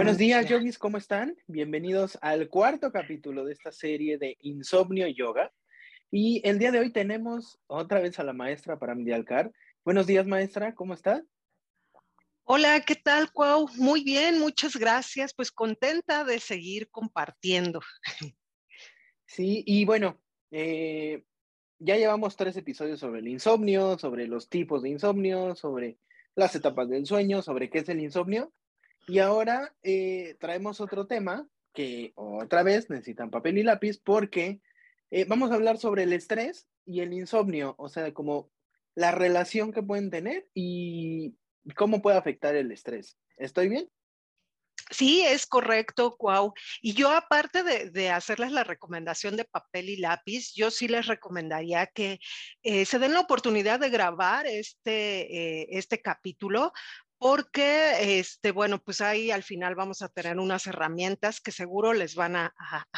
Buenos días, yogis, ¿cómo están? Bienvenidos al cuarto capítulo de esta serie de Insomnio y Yoga. Y el día de hoy tenemos otra vez a la maestra Paramdialkar. Buenos días, maestra, ¿cómo está? Hola, ¿qué tal, Cuau? Muy bien, muchas gracias. Pues contenta de seguir compartiendo. Sí, y bueno, eh, ya llevamos tres episodios sobre el insomnio, sobre los tipos de insomnio, sobre las etapas del sueño, sobre qué es el insomnio. Y ahora eh, traemos otro tema que otra vez necesitan papel y lápiz porque eh, vamos a hablar sobre el estrés y el insomnio, o sea, como la relación que pueden tener y cómo puede afectar el estrés. ¿Estoy bien? Sí, es correcto, Cuau. Y yo aparte de, hacerles la recomendación de papel y lápiz, yo sí les recomendaría que eh, se den la oportunidad de grabar este, este capítulo porque, este, bueno, pues ahí al final vamos a tener unas herramientas que seguro les van a,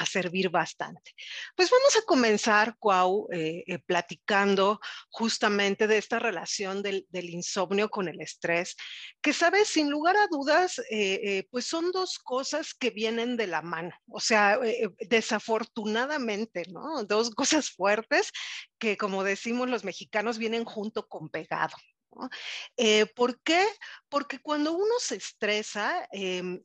servir bastante. Pues vamos a comenzar, Cuau, eh, eh, platicando justamente de esta relación del, insomnio con el estrés, que, sabes, sin lugar a dudas, eh, pues son dos cosas que vienen de la mano, o sea, desafortunadamente, ¿no? Dos cosas fuertes que, como decimos los mexicanos, vienen junto con pegado. Eh, ¿Por qué? Porque cuando uno se estresa, em,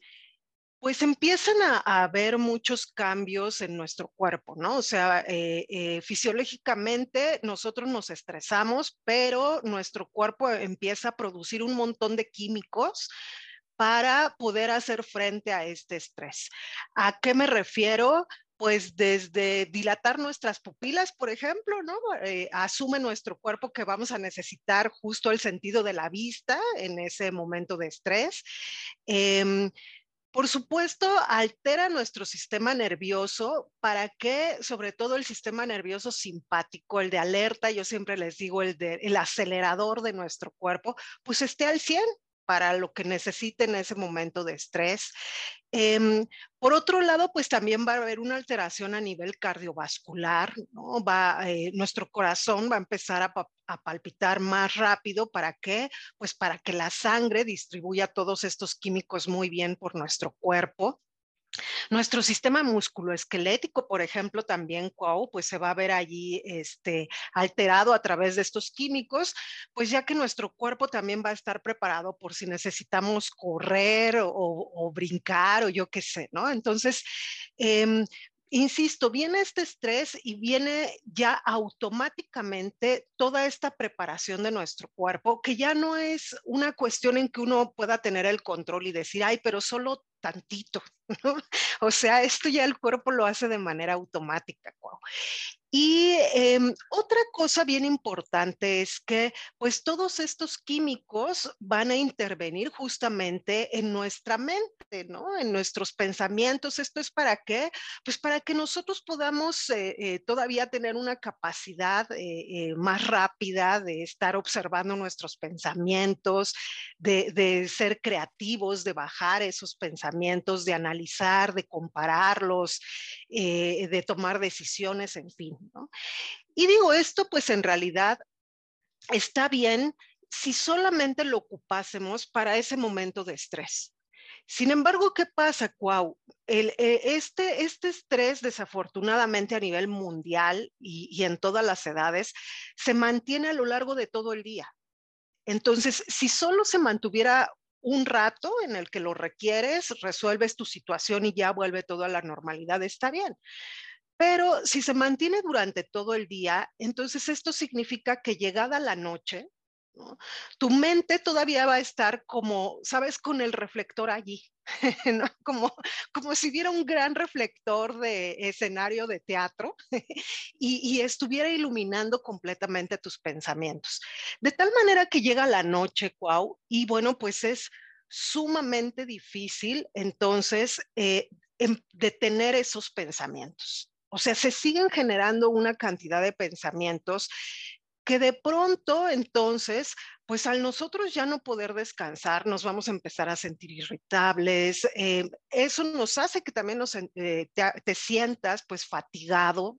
pues empiezan a, haber muchos cambios en nuestro cuerpo, ¿no? O sea, eh, eh, fisiológicamente nosotros nos estresamos, pero nuestro cuerpo empieza a producir un montón de químicos para poder hacer frente a este estrés. ¿A qué me refiero? Pues desde dilatar nuestras pupilas, por ejemplo, ¿no? Eh, asume nuestro cuerpo que vamos a necesitar justo el sentido de la vista en ese momento de estrés. Em, por supuesto, altera nuestro sistema nervioso para que, sobre todo el sistema nervioso simpático, el de alerta, yo siempre les digo, el, de, el acelerador de nuestro cuerpo, pues esté al 100, para lo que necesite en ese momento de estrés. Em, por otro lado, pues también va a haber una alteración a nivel cardiovascular, ¿no? Va, eh, nuestro corazón va a empezar a, a, palpitar más rápido. ¿Para qué? Pues para que la sangre distribuya todos estos químicos muy bien por nuestro cuerpo. Nuestro sistema musculoesquelético, por ejemplo, también, pues se va a ver allí este, alterado a través de estos químicos, pues ya que nuestro cuerpo también va a estar preparado por si necesitamos correr o, brincar o yo qué sé, ¿no? Entonces, em, insisto, viene este estrés y viene ya automáticamente toda esta preparación de nuestro cuerpo, que ya no es una cuestión en que uno pueda tener el control y decir, ay, pero solo tantito, ¿no? O sea, esto ya el cuerpo lo hace de manera automática. Y em, otra cosa bien importante es que pues todos estos químicos van a intervenir justamente en nuestra mente, ¿no? En nuestros pensamientos. ¿Esto es para qué? Pues para que nosotros podamos eh, eh, todavía tener una capacidad eh, más rápida de estar observando nuestros pensamientos, de, de ser creativos, de bajar esos pensamientos, de analizar, de compararlos, de tomar decisiones, en fin. Y digo esto, pues en realidad está bien si solamente lo ocupásemos para ese momento de estrés. Sin embargo, ¿qué pasa, Cuau? Eh, este, este estrés, desafortunadamente a nivel mundial y, y en todas las edades, se mantiene a lo largo de todo el día. Entonces, si solo se mantuviera un rato en el que lo requieres, resuelves tu situación y ya vuelve todo a la normalidad, está bien. Pero si se mantiene durante todo el día, entonces esto significa que llegada la noche, tu mente todavía va a estar como, sabes, con el reflector allí, como, como si hubiera un gran reflector de escenario de teatro y, estuviera iluminando completamente tus pensamientos. De tal manera que llega la noche, Cuau, y bueno, pues es sumamente difícil entonces eh, em, detener esos pensamientos. O sea, se siguen generando una cantidad de pensamientos que de pronto entonces, pues al nosotros ya no poder descansar, nos vamos a empezar a sentir irritables. Eh, eso nos hace que también nos, eh, te, sientas pues fatigado,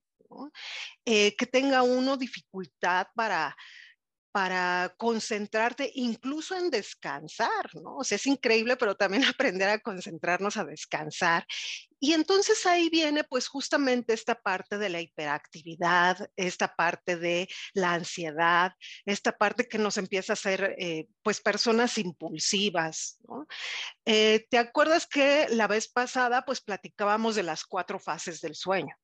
eh, que tenga uno dificultad para para concentrarte incluso en descansar, ¿no? O sea, es increíble, pero también aprender a concentrarnos a descansar. Y entonces ahí viene pues justamente esta parte de la hiperactividad, esta parte de la ansiedad, esta parte que nos empieza a hacer eh, pues personas impulsivas, ¿no? Eh, ¿Te acuerdas que la vez pasada pues platicábamos de las cuatro fases del sueño?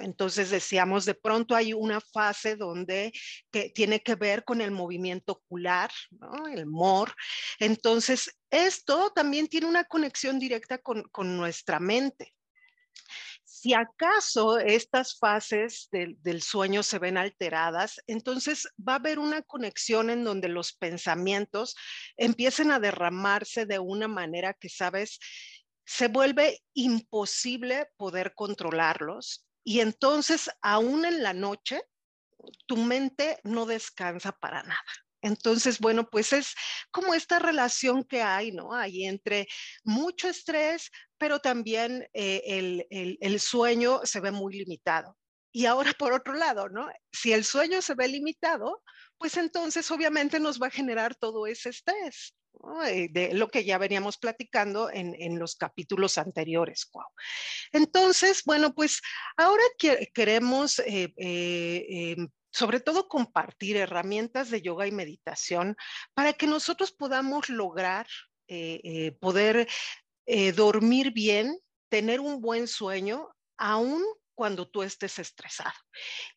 Entonces decíamos, de pronto hay una fase donde que tiene que ver con el movimiento ocular, el MOR. Entonces, esto también tiene una conexión directa con, nuestra mente. Si acaso estas fases del, sueño se ven alteradas, entonces va a haber una conexión en donde los pensamientos empiecen a derramarse de una manera que, sabes, se vuelve imposible poder controlarlos y entonces, aún en la noche, tu mente no descansa para nada. Entonces, bueno, pues es como esta relación que hay, ¿no? Hay entre mucho estrés, pero también eh, el, el sueño se ve muy limitado. Y ahora, por otro lado, ¿no? Si el sueño se ve limitado, pues entonces obviamente nos va a generar todo ese estrés. Eh, de lo que ya veníamos platicando en, los capítulos anteriores. Entonces, bueno, pues ahora queremos eh, eh, em, sobre todo compartir herramientas de yoga y meditación para que nosotros podamos lograr poder dormir bien, tener un buen sueño, aún cuando tú estés estresado.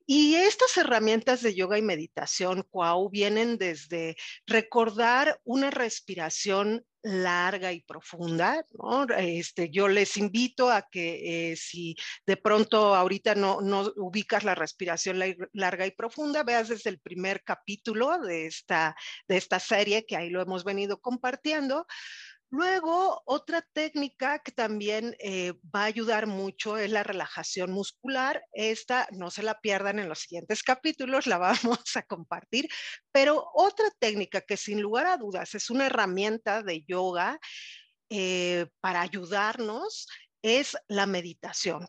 Y estas herramientas de yoga y meditación, Cuau, vienen desde recordar una respiración larga y profunda, ¿no? Este, yo les invito a que eh, si de pronto ahorita no, no ubicas la respiración larga y profunda, veas desde el primer capítulo de esta, de esta serie que ahí lo hemos venido compartiendo, Luego, otra técnica que también eh, va a ayudar mucho es la relajación muscular. Esta no se la pierdan en los siguientes capítulos, la vamos a compartir. Pero otra técnica que sin lugar a dudas es una herramienta de yoga eh, para ayudarnos es la meditación.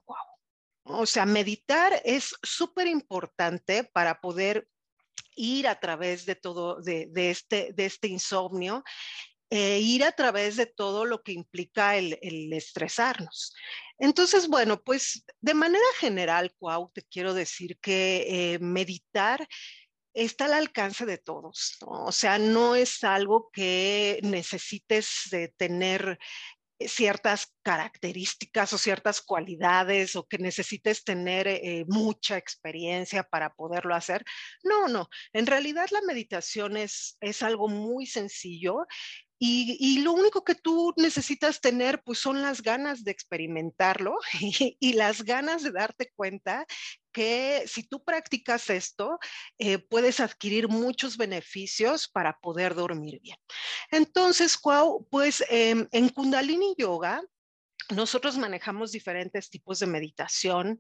O sea, meditar es súper importante para poder ir a través de todo, de, este, este insomnio eh, ir a través de todo lo que implica el, estresarnos. Entonces, bueno, pues de manera general, Cuau, te quiero decir que eh, meditar está al alcance de todos. O sea, no es algo que necesites de tener ciertas características o ciertas cualidades o que necesites tener eh, mucha experiencia para poderlo hacer. No, no, en realidad la meditación es, es algo muy sencillo y, lo único que tú necesitas tener, pues son las ganas de experimentarlo y, las ganas de darte cuenta que si tú practicas esto, eh, puedes adquirir muchos beneficios para poder dormir bien. Entonces, pues em, en Kundalini Yoga, nosotros manejamos diferentes tipos de meditación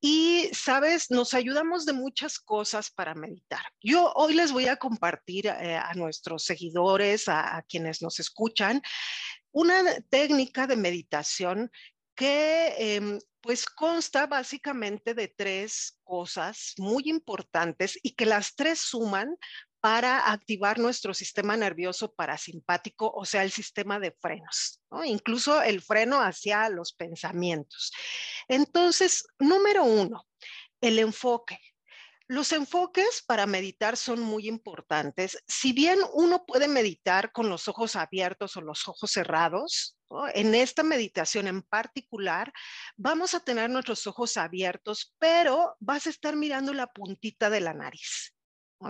y, sabes, nos ayudamos de muchas cosas para meditar. Yo hoy les voy a compartir eh, a nuestros seguidores, a, quienes nos escuchan, una técnica de meditación que em, pues consta básicamente de tres cosas muy importantes y que las tres suman para activar nuestro sistema nervioso parasimpático, o sea, el sistema de frenos, incluso el freno hacia los pensamientos. Entonces, número uno, el enfoque. Los enfoques para meditar son muy importantes. Si bien uno puede meditar con los ojos abiertos o los ojos cerrados, en esta meditación en particular vamos a tener nuestros ojos abiertos, pero vas a estar mirando la puntita de la nariz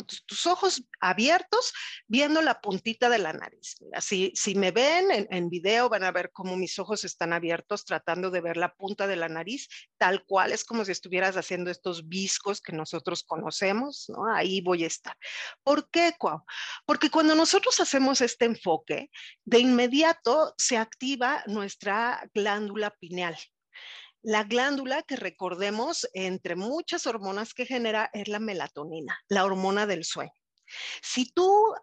tus ojos abiertos viendo la puntita de la nariz. si, si me ven en, video van a ver cómo mis ojos están abiertos tratando de ver la punta de la nariz, tal cual es como si estuvieras haciendo estos viscos que nosotros conocemos, ¿no? Ahí voy a estar. ¿Por qué, Cuau? Porque cuando nosotros hacemos este enfoque, de inmediato se activa nuestra glándula pineal. La glándula que recordemos, entre muchas hormonas que genera, es la melatonina, la hormona del sueño. Si tú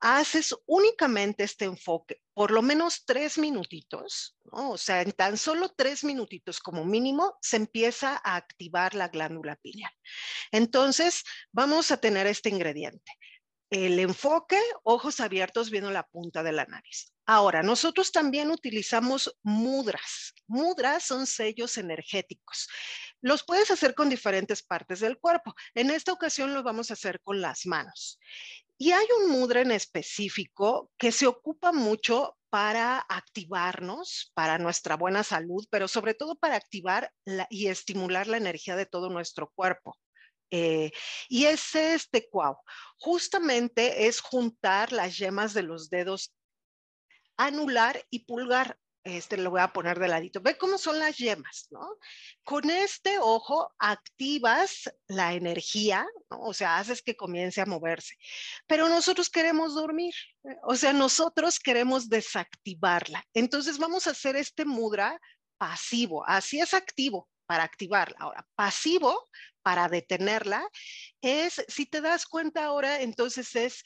haces únicamente este enfoque, por lo menos tres minutitos, o sea, en tan solo tres minutitos como mínimo, se empieza a activar la glándula pineal. Entonces, vamos a tener este ingrediente. El enfoque, ojos abiertos viendo la punta de la nariz. Ahora, nosotros también utilizamos mudras. Mudras son sellos energéticos. Los puedes hacer con diferentes partes del cuerpo. En esta ocasión lo vamos a hacer con las manos. Y hay un mudra en específico que se ocupa mucho para activarnos, para nuestra buena salud, pero sobre todo para activar y estimular la energía de todo nuestro cuerpo. Eh, y ese es este cuau. Justamente es juntar las yemas de los dedos anular y pulgar. Este lo voy a poner de ladito. Ve cómo son las yemas, ¿no? Con este ojo activas la energía, ¿no? O sea, haces que comience a moverse. Pero nosotros queremos dormir, ¿eh? o sea, nosotros queremos desactivarla. Entonces vamos a hacer este mudra pasivo. Así es activo para activarla. Ahora, pasivo para detenerla es, si te das cuenta ahora, entonces es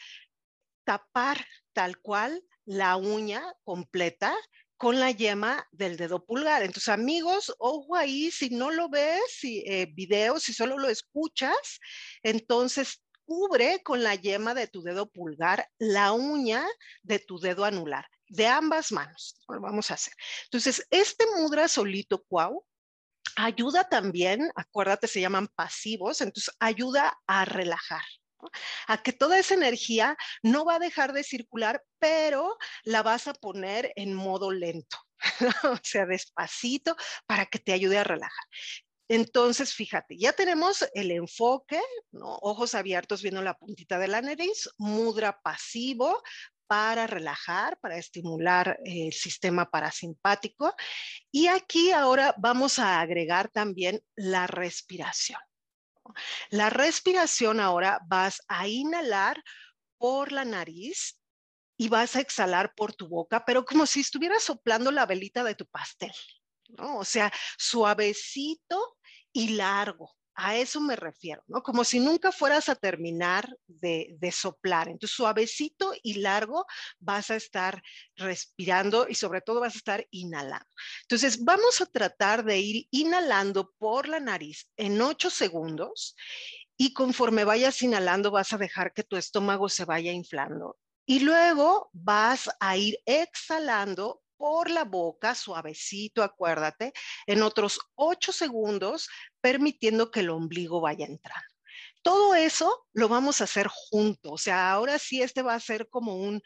tapar tal cual la uña completa con la yema del dedo pulgar. Entonces, amigos, ojo ahí, si no lo ves, si eh, video, si solo lo escuchas, entonces cubre con la yema de tu dedo pulgar la uña de tu dedo anular, de ambas manos. Lo vamos a hacer. Entonces, este mudra solito, cuau, ayuda también, acuérdate, se llaman pasivos, entonces ayuda a relajar. a que toda esa energía no va a dejar de circular, pero la vas a poner en modo lento, o sea, despacito, para que te ayude a relajar. Entonces, fíjate, ya tenemos el enfoque, ojos abiertos viendo la puntita de la nariz, mudra pasivo, para relajar, para estimular el sistema parasimpático. Y aquí ahora vamos a agregar también la respiración. La respiración ahora vas a inhalar por la nariz y vas a exhalar por tu boca, pero como si estuvieras soplando la velita de tu pastel, ¿no? O sea, suavecito y largo. A eso me refiero, ¿no? Como si nunca fueras a terminar de, soplar. Entonces, suavecito y largo vas a estar respirando y sobre todo vas a estar inhalando. Entonces, vamos a tratar de ir inhalando por la nariz en ocho segundos y conforme vayas inhalando vas a dejar que tu estómago se vaya inflando. Y luego vas a ir exhalando por la boca, suavecito, acuérdate, en otros ocho segundos, permitiendo que el ombligo vaya entrando. Todo eso lo vamos a hacer juntos, o sea, ahora sí este va a ser como un,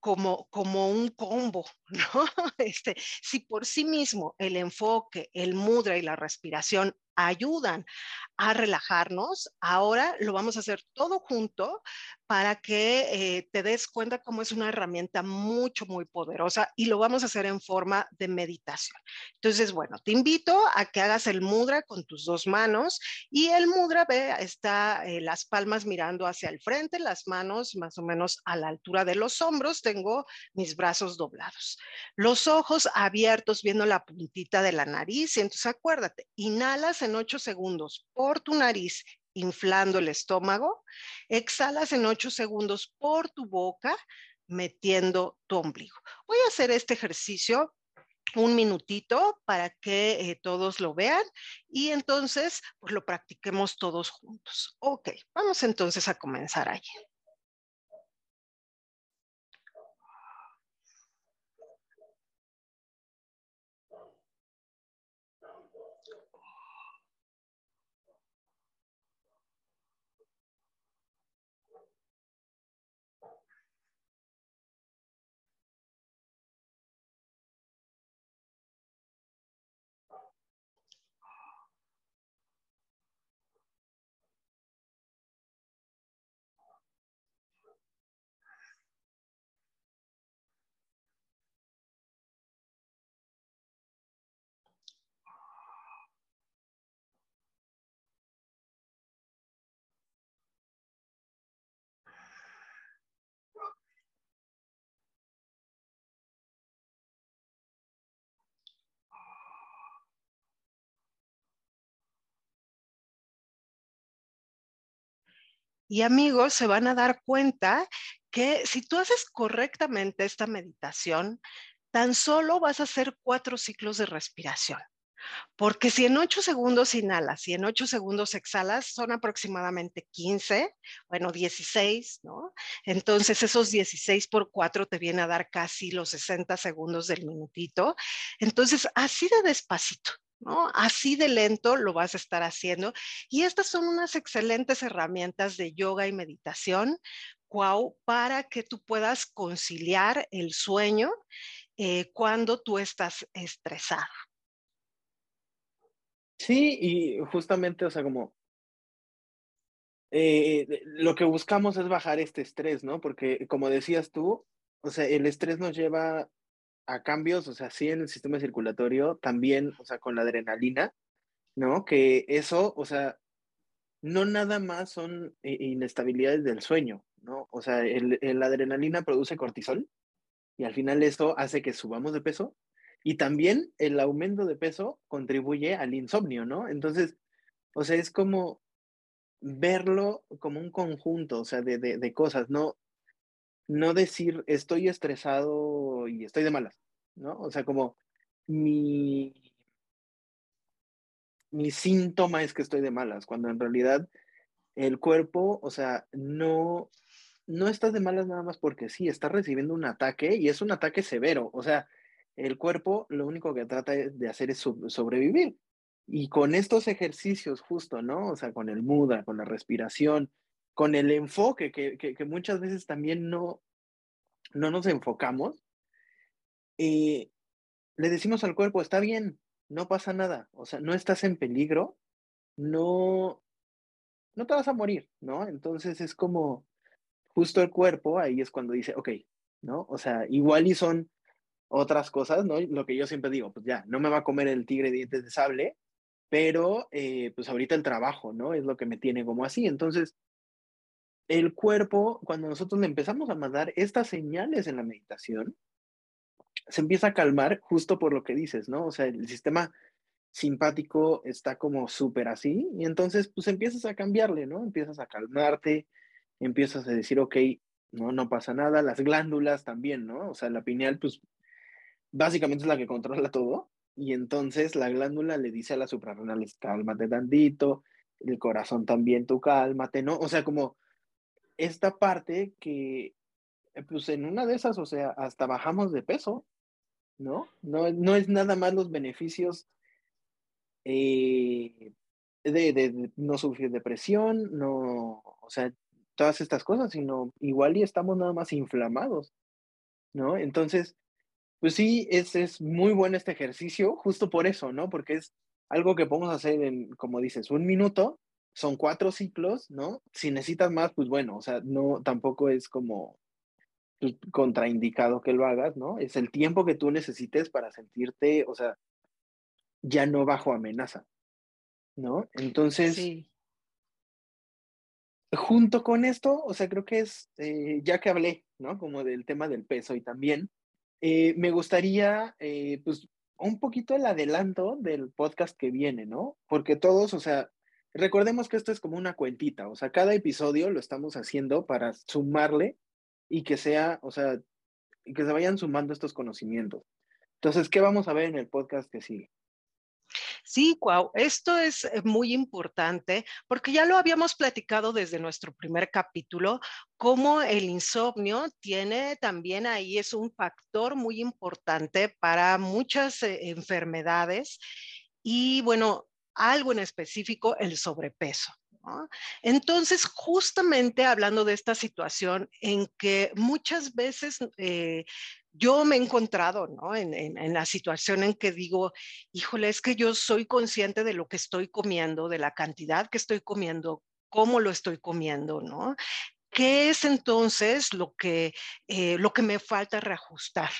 como, como un combo, ¿no? Este, si por sí mismo el enfoque, el mudra y la respiración ayudan a relajarnos, ahora lo vamos a hacer todo junto para que eh, te des cuenta cómo es una herramienta mucho, muy poderosa y lo vamos a hacer en forma de meditación. Entonces, bueno, te invito a que hagas el mudra con tus dos manos y el mudra, ve, está eh, las palmas mirando hacia el frente, las manos más o menos a la altura de los hombros, tengo mis brazos doblados, los ojos abiertos viendo la puntita de la nariz y entonces acuérdate, inhalas en ocho segundos por tu nariz inflando el estómago, exhalas en 8 segundos por tu boca, metiendo tu ombligo. Voy a hacer este ejercicio un minutito para que eh, todos lo vean y entonces pues lo practiquemos todos juntos. Ok, vamos entonces a comenzar allí. Y amigos, se van a dar cuenta que si tú haces correctamente esta meditación, tan solo vas a hacer cuatro ciclos de respiración. Porque si en 8 segundos inhalas y en 8 segundos exhalas, son aproximadamente 15, bueno, 16, ¿no? Entonces esos 16 por 4 te viene a dar casi los 60 segundos del minutito. Entonces, así de despacito, ¿no? Así de lento lo vas a estar haciendo. Y estas son unas excelentes herramientas de yoga y meditación, wow, para que tú puedas conciliar el sueño eh, cuando tú estás estresado. Sí, y justamente, o sea, como eh, lo que buscamos es bajar este estrés, ¿no? Porque como decías tú, o sea, el estrés nos lleva a cambios, o sea, sí en el sistema circulatorio, también, o sea, con la adrenalina, ¿no? Que eso, o sea, no nada más son inestabilidades del sueño, ¿no? O sea, el, el adrenalina produce cortisol y al final eso hace que subamos de peso y también el aumento de peso contribuye al insomnio, ¿no? Entonces, o sea, es como verlo como un conjunto, o sea, de, de, cosas, no, no decir estoy estresado y estoy de malas, ¿no? O sea, como mi, mi síntoma es que estoy de malas, cuando en realidad el cuerpo, o sea, no, no estás de malas nada más porque sí, estás recibiendo un ataque y es un ataque severo, o sea, el cuerpo lo único que trata de hacer es sobrevivir. Y con estos ejercicios justo, ¿no? O sea, con el muda, con la respiración, con el enfoque, que, muchas veces también no, no nos enfocamos, eh, le decimos al cuerpo, está bien, no pasa nada, o sea, no estás en peligro, no, no te vas a morir, ¿no? Entonces es como justo el cuerpo, ahí es cuando dice, ok, ¿no? O sea, igual y son otras cosas, ¿no? Lo que yo siempre digo, pues ya, no me va a comer el tigre dientes de sable, pero eh, pues ahorita el trabajo, ¿no? Es lo que me tiene como así. Entonces, el cuerpo, cuando nosotros le empezamos a mandar estas señales en la meditación, se empieza a calmar justo por lo que dices, ¿no? O sea, el sistema simpático está como súper así y entonces pues empiezas a cambiarle, ¿no? Empiezas a calmarte, empiezas a decir, ok, no, no pasa nada, las glándulas también, ¿no? O sea, la pineal pues básicamente es la que controla todo. Y entonces la glándula le dice a las suprarrenales, cálmate tantito, el corazón también, tú cálmate, ¿no? O sea, como esta parte que, eh, pues en una de esas, o sea, hasta bajamos de peso, ¿no? No, no es nada más los beneficios eh, de, de, no sufrir depresión, no, o sea, todas estas cosas, sino igual y estamos nada más inflamados, ¿no? Entonces, pues sí, es, es muy bueno este ejercicio, justo por eso, ¿no? Porque es algo que podemos hacer en, como dices, un minuto, son cuatro ciclos, ¿no? Si necesitas más, pues bueno, o sea, no, tampoco es como contraindicado que lo hagas, ¿no? Es el tiempo que tú necesites para sentirte, o sea, ya no bajo amenaza, ¿no? Entonces, sí. junto con esto, o sea, creo que es, eh, ya que hablé, ¿no? Como del tema del peso y también eh, me gustaría, eh, pues, un poquito el adelanto del podcast que viene, ¿no? Porque todos, o sea, recordemos que esto es como una cuentita, o sea, cada episodio lo estamos haciendo para sumarle y que sea, o sea, que se vayan sumando estos conocimientos. Entonces, ¿qué vamos a ver en el podcast que sigue? Sí, Cuau, esto es eh, muy importante porque ya lo habíamos platicado desde nuestro primer capítulo, cómo el insomnio tiene también ahí, es un factor muy importante para muchas eh, enfermedades y bueno, algo en específico, el sobrepeso. Entonces, justamente hablando de esta situación en que muchas veces eh, yo me he encontrado ¿no? en, la situación en que digo, híjole, es que yo soy consciente de lo que estoy comiendo, de la cantidad que estoy comiendo, cómo lo estoy comiendo, ¿no? ¿Qué es entonces lo que, eh, lo que me falta reajustar?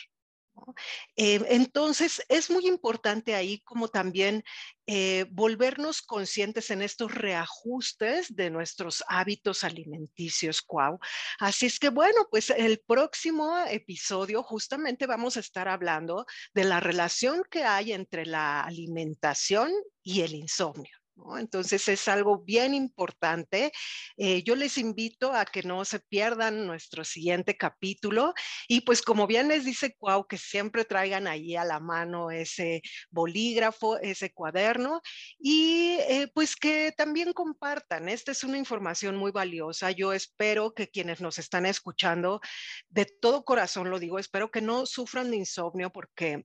Eh, entonces, es muy importante ahí como también eh, volvernos conscientes en estos reajustes de nuestros hábitos alimenticios, Cuau. Así es que, bueno, pues el próximo episodio justamente vamos a estar hablando de la relación que hay entre la alimentación y el insomnio. Entonces es algo bien importante. Eh, yo les invito a que no se pierdan nuestro siguiente capítulo y pues como bien les dice Cuau, que siempre traigan ahí a la mano ese bolígrafo, ese cuaderno y eh, pues que también compartan. Esta es una información muy valiosa. Yo espero que quienes nos están escuchando, de todo corazón lo digo, espero que no sufran de insomnio porque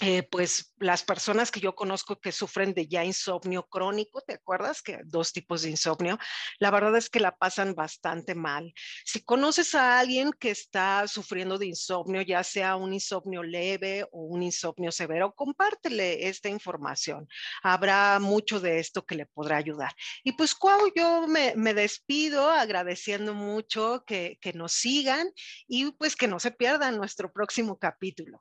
eh, pues las personas que yo conozco que sufren de ya insomnio crónico, ¿te acuerdas que dos tipos de insomnio? La verdad es que la pasan bastante mal. Si conoces a alguien que está sufriendo de insomnio, ya sea un insomnio leve o un insomnio severo, compártele esta información. Habrá mucho de esto que le podrá ayudar. Y pues, Cuau, yo me, despido agradeciendo mucho que, que nos sigan y pues que no se pierdan nuestro próximo capítulo.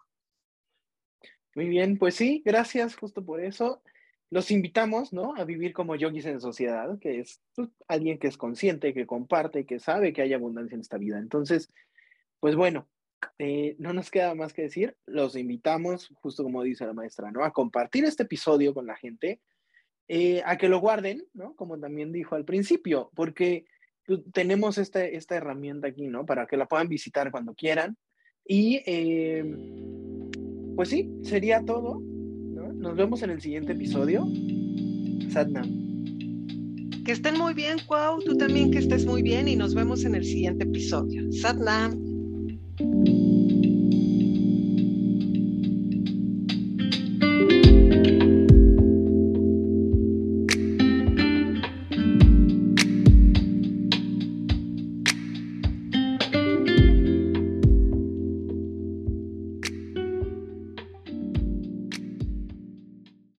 Muy bien, pues sí, gracias justo por eso. Los invitamos, ¿no? A vivir como yogis en sociedad, que es pues, alguien que es consciente, que comparte, que sabe que hay abundancia en esta vida. Entonces, pues bueno, eh, no nos queda más que decir, los invitamos, justo como dice la maestra, ¿no? A compartir este episodio con la gente, eh, a que lo guarden, ¿no? Como también dijo al principio, porque pues, tenemos esta, esta herramienta aquí, ¿no? Para que la puedan visitar cuando quieran. Y eh, pues sí, sería todo. Nos vemos en el siguiente episodio. Satnam. Que estén muy bien, Cuau. Tú también que estés muy bien y nos vemos en el siguiente episodio. Satnam.